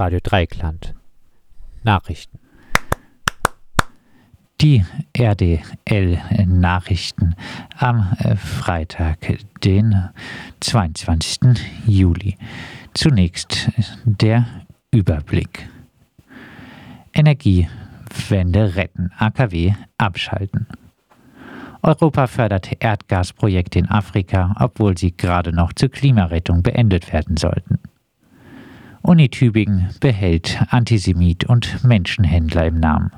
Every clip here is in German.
Radio Dreikland. Nachrichten. Die RDL-Nachrichten am äh, Freitag, den 22. Juli. Zunächst der Überblick. Energiewende retten, AKW abschalten. Europa fördert Erdgasprojekte in Afrika, obwohl sie gerade noch zur Klimarettung beendet werden sollten. Uni Tübingen behält Antisemit und Menschenhändler im Namen.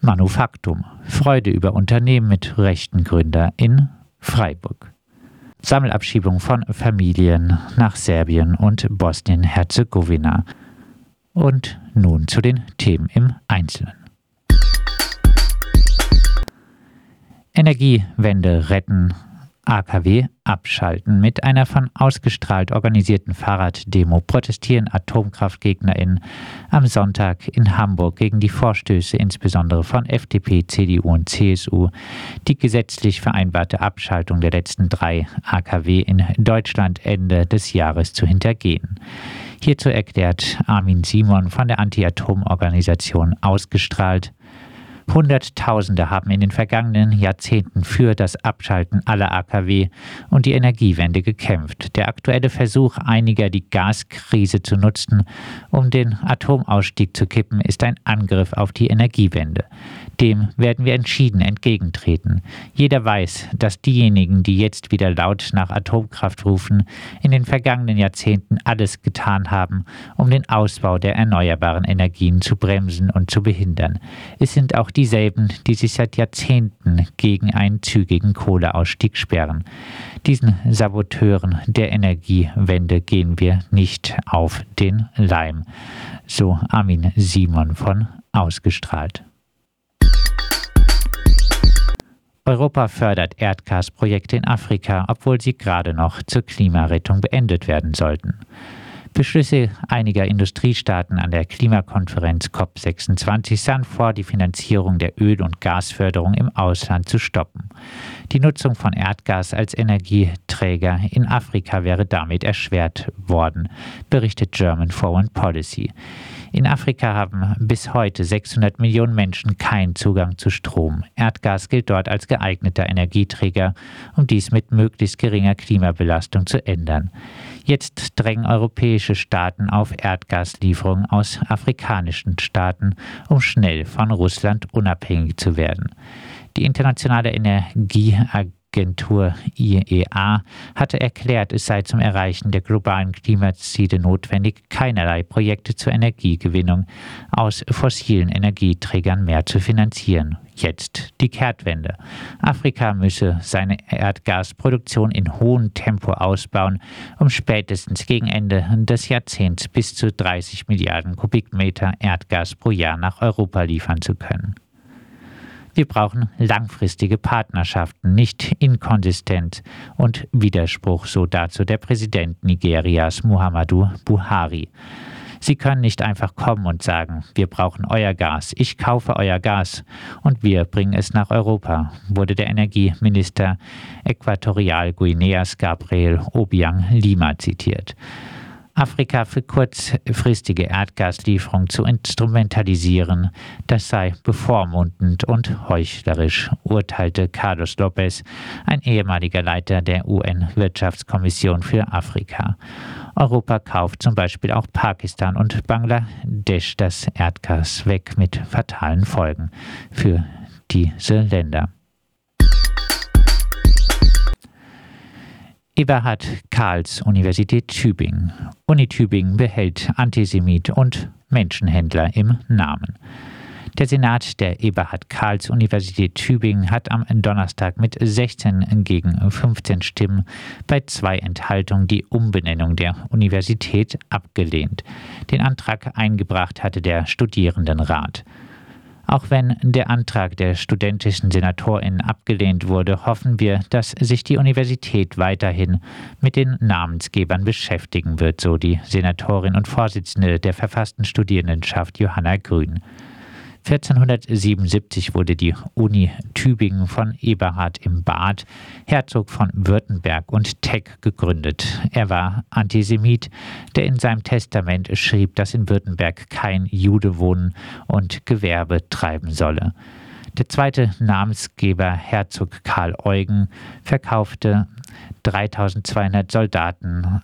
Manufaktum. Freude über Unternehmen mit rechten Gründer in Freiburg. Sammelabschiebung von Familien nach Serbien und Bosnien-Herzegowina. Und nun zu den Themen im Einzelnen. Energiewende retten, AKW abschalten. Mit einer von ausgestrahlt organisierten Fahrraddemo protestieren AtomkraftgegnerInnen am Sonntag in Hamburg gegen die Vorstöße insbesondere von FDP, CDU und CSU, die gesetzlich vereinbarte Abschaltung der letzten drei AKW in Deutschland Ende des Jahres zu hintergehen. Hierzu erklärt Armin Simon von der Anti-Atom-Organisation ausgestrahlt, Hunderttausende haben in den vergangenen Jahrzehnten für das Abschalten aller AKW und die Energiewende gekämpft. Der aktuelle Versuch einiger, die Gaskrise zu nutzen, um den Atomausstieg zu kippen, ist ein Angriff auf die Energiewende. Dem werden wir entschieden entgegentreten. Jeder weiß, dass diejenigen, die jetzt wieder laut nach Atomkraft rufen, in den vergangenen Jahrzehnten alles getan haben, um den Ausbau der erneuerbaren Energien zu bremsen und zu behindern. Es sind auch dieselben, die sich seit Jahrzehnten gegen einen zügigen Kohleausstieg sperren. Diesen Saboteuren der Energiewende gehen wir nicht auf den Leim, so Armin Simon von Ausgestrahlt. Europa fördert Erdgasprojekte in Afrika, obwohl sie gerade noch zur Klimarettung beendet werden sollten. Beschlüsse einiger Industriestaaten an der Klimakonferenz COP26 sahen vor, die Finanzierung der Öl- und Gasförderung im Ausland zu stoppen. Die Nutzung von Erdgas als Energieträger in Afrika wäre damit erschwert worden, berichtet German Foreign Policy. In Afrika haben bis heute 600 Millionen Menschen keinen Zugang zu Strom. Erdgas gilt dort als geeigneter Energieträger, um dies mit möglichst geringer Klimabelastung zu ändern. Jetzt drängen europäische Staaten auf Erdgaslieferungen aus afrikanischen Staaten, um schnell von Russland unabhängig zu werden. Die Internationale Energieagentur Agentur IEA hatte erklärt, es sei zum Erreichen der globalen Klimaziele notwendig, keinerlei Projekte zur Energiegewinnung aus fossilen Energieträgern mehr zu finanzieren. Jetzt die Kehrtwende. Afrika müsse seine Erdgasproduktion in hohem Tempo ausbauen, um spätestens gegen Ende des Jahrzehnts bis zu 30 Milliarden Kubikmeter Erdgas pro Jahr nach Europa liefern zu können. Wir brauchen langfristige Partnerschaften, nicht inkonsistent und Widerspruch, so dazu der Präsident Nigerias Muhammadu Buhari. Sie können nicht einfach kommen und sagen, wir brauchen euer Gas, ich kaufe euer Gas und wir bringen es nach Europa, wurde der Energieminister Äquatorial Guineas Gabriel Obiang Lima zitiert. Afrika für kurzfristige Erdgaslieferung zu instrumentalisieren, das sei bevormundend und heuchlerisch, urteilte Carlos Lopez, ein ehemaliger Leiter der UN-Wirtschaftskommission für Afrika. Europa kauft zum Beispiel auch Pakistan und Bangladesch das Erdgas weg mit fatalen Folgen für diese Länder. Eberhard Karls Universität Tübingen. Uni Tübingen behält Antisemit und Menschenhändler im Namen. Der Senat der Eberhard Karls Universität Tübingen hat am Donnerstag mit 16 gegen 15 Stimmen bei zwei Enthaltungen die Umbenennung der Universität abgelehnt. Den Antrag eingebracht hatte der Studierendenrat. Auch wenn der Antrag der studentischen SenatorInnen abgelehnt wurde, hoffen wir, dass sich die Universität weiterhin mit den Namensgebern beschäftigen wird, so die Senatorin und Vorsitzende der verfassten Studierendenschaft Johanna Grün. 1477 wurde die Uni Tübingen von Eberhard im Bad, Herzog von Württemberg und Teck gegründet. Er war Antisemit, der in seinem Testament schrieb, dass in Württemberg kein Jude wohnen und Gewerbe treiben solle. Der zweite Namensgeber, Herzog Karl Eugen, verkaufte 3200 Soldaten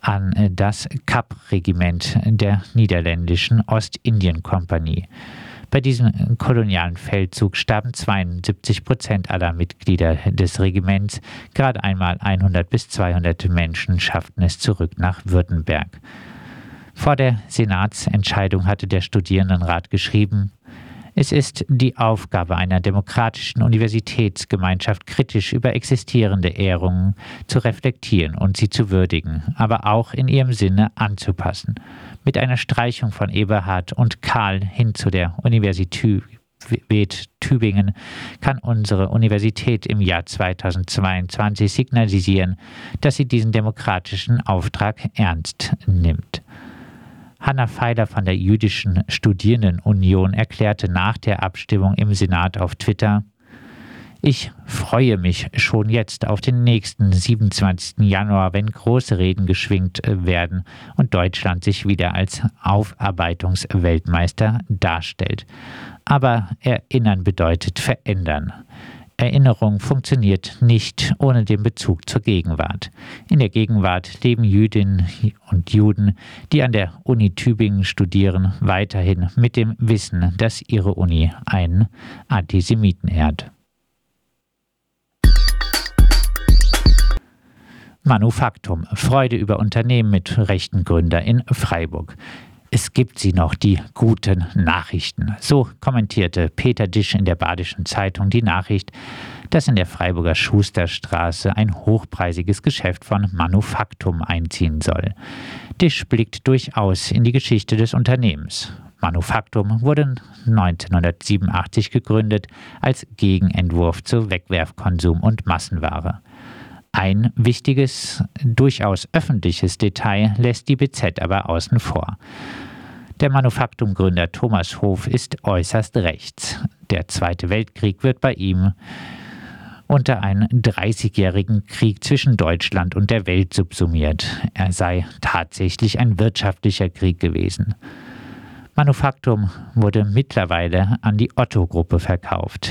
an das Kapp-Regiment der niederländischen Ostindien-Kompanie. Bei diesem kolonialen Feldzug starben 72 Prozent aller Mitglieder des Regiments. Gerade einmal 100 bis 200 Menschen schafften es zurück nach Württemberg. Vor der Senatsentscheidung hatte der Studierendenrat geschrieben, es ist die Aufgabe einer demokratischen Universitätsgemeinschaft, kritisch über existierende Ehrungen zu reflektieren und sie zu würdigen, aber auch in ihrem Sinne anzupassen. Mit einer Streichung von Eberhard und Karl hin zu der Universität Tübingen kann unsere Universität im Jahr 2022 signalisieren, dass sie diesen demokratischen Auftrag ernst nimmt. Hanna Feiler von der Jüdischen Studierendenunion erklärte nach der Abstimmung im Senat auf Twitter, ich freue mich schon jetzt auf den nächsten 27. Januar, wenn große Reden geschwingt werden und Deutschland sich wieder als Aufarbeitungsweltmeister darstellt. Aber erinnern bedeutet verändern. Erinnerung funktioniert nicht ohne den Bezug zur Gegenwart. In der Gegenwart leben Jüdinnen und Juden, die an der Uni Tübingen studieren, weiterhin mit dem Wissen, dass ihre Uni einen Antisemiten ehrt. Manufaktum. Freude über Unternehmen mit rechten Gründer in Freiburg. Es gibt sie noch, die guten Nachrichten. So kommentierte Peter Disch in der Badischen Zeitung die Nachricht, dass in der Freiburger Schusterstraße ein hochpreisiges Geschäft von Manufaktum einziehen soll. Disch blickt durchaus in die Geschichte des Unternehmens. Manufaktum wurde 1987 gegründet als Gegenentwurf zu Wegwerfkonsum und Massenware. Ein wichtiges, durchaus öffentliches Detail lässt die BZ aber außen vor. Der Manufaktumgründer Thomas Hof ist äußerst rechts. Der Zweite Weltkrieg wird bei ihm unter einen 30-jährigen Krieg zwischen Deutschland und der Welt subsumiert. Er sei tatsächlich ein wirtschaftlicher Krieg gewesen. Manufaktum wurde mittlerweile an die Otto-Gruppe verkauft.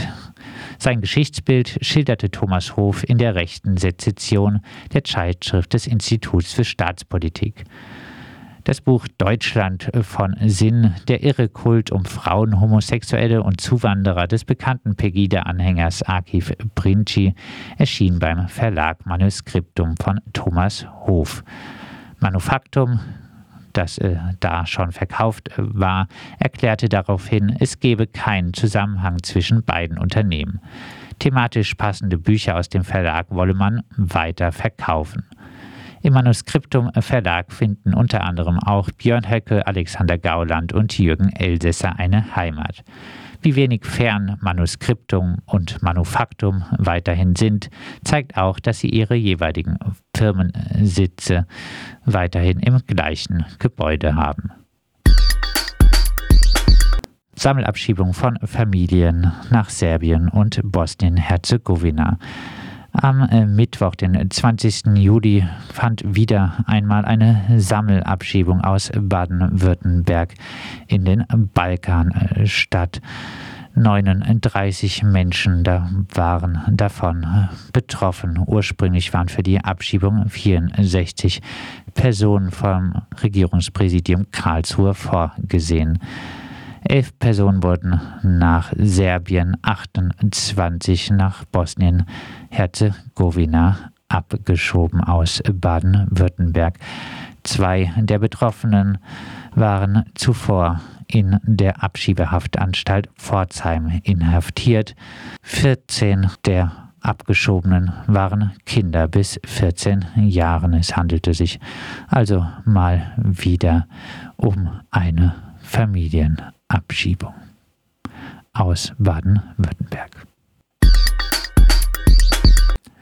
Sein Geschichtsbild schilderte Thomas Hof in der rechten Sezession der Zeitschrift des Instituts für Staatspolitik. Das Buch Deutschland von Sinn, der irre Kult um Frauen, Homosexuelle und Zuwanderer des bekannten Pegida-Anhängers Akif Brinci erschien beim Verlag Manuskriptum von Thomas Hof. Manufaktum, das äh, da schon verkauft äh, war, erklärte daraufhin, es gebe keinen Zusammenhang zwischen beiden Unternehmen. Thematisch passende Bücher aus dem Verlag wolle man weiter verkaufen. Im Manuskriptum Verlag finden unter anderem auch Björn Höcke, Alexander Gauland und Jürgen Elsässer eine Heimat. Wie wenig fern Manuskriptum und Manufaktum weiterhin sind, zeigt auch, dass sie ihre jeweiligen Firmensitze weiterhin im gleichen Gebäude haben. Sammelabschiebung von Familien nach Serbien und Bosnien-Herzegowina. Am äh, Mittwoch, den 20. Juli, fand wieder einmal eine Sammelabschiebung aus Baden-Württemberg in den Balkan äh, statt. 39 Menschen da waren davon äh, betroffen. Ursprünglich waren für die Abschiebung 64 Personen vom Regierungspräsidium Karlsruhe vorgesehen. Elf Personen wurden nach Serbien, 28 nach Bosnien-Herzegowina abgeschoben aus Baden-Württemberg. Zwei der Betroffenen waren zuvor in der Abschiebehaftanstalt Pforzheim inhaftiert. 14 der Abgeschobenen waren Kinder bis 14 Jahren. Es handelte sich also mal wieder um eine Familienabschiebung aus Baden-Württemberg.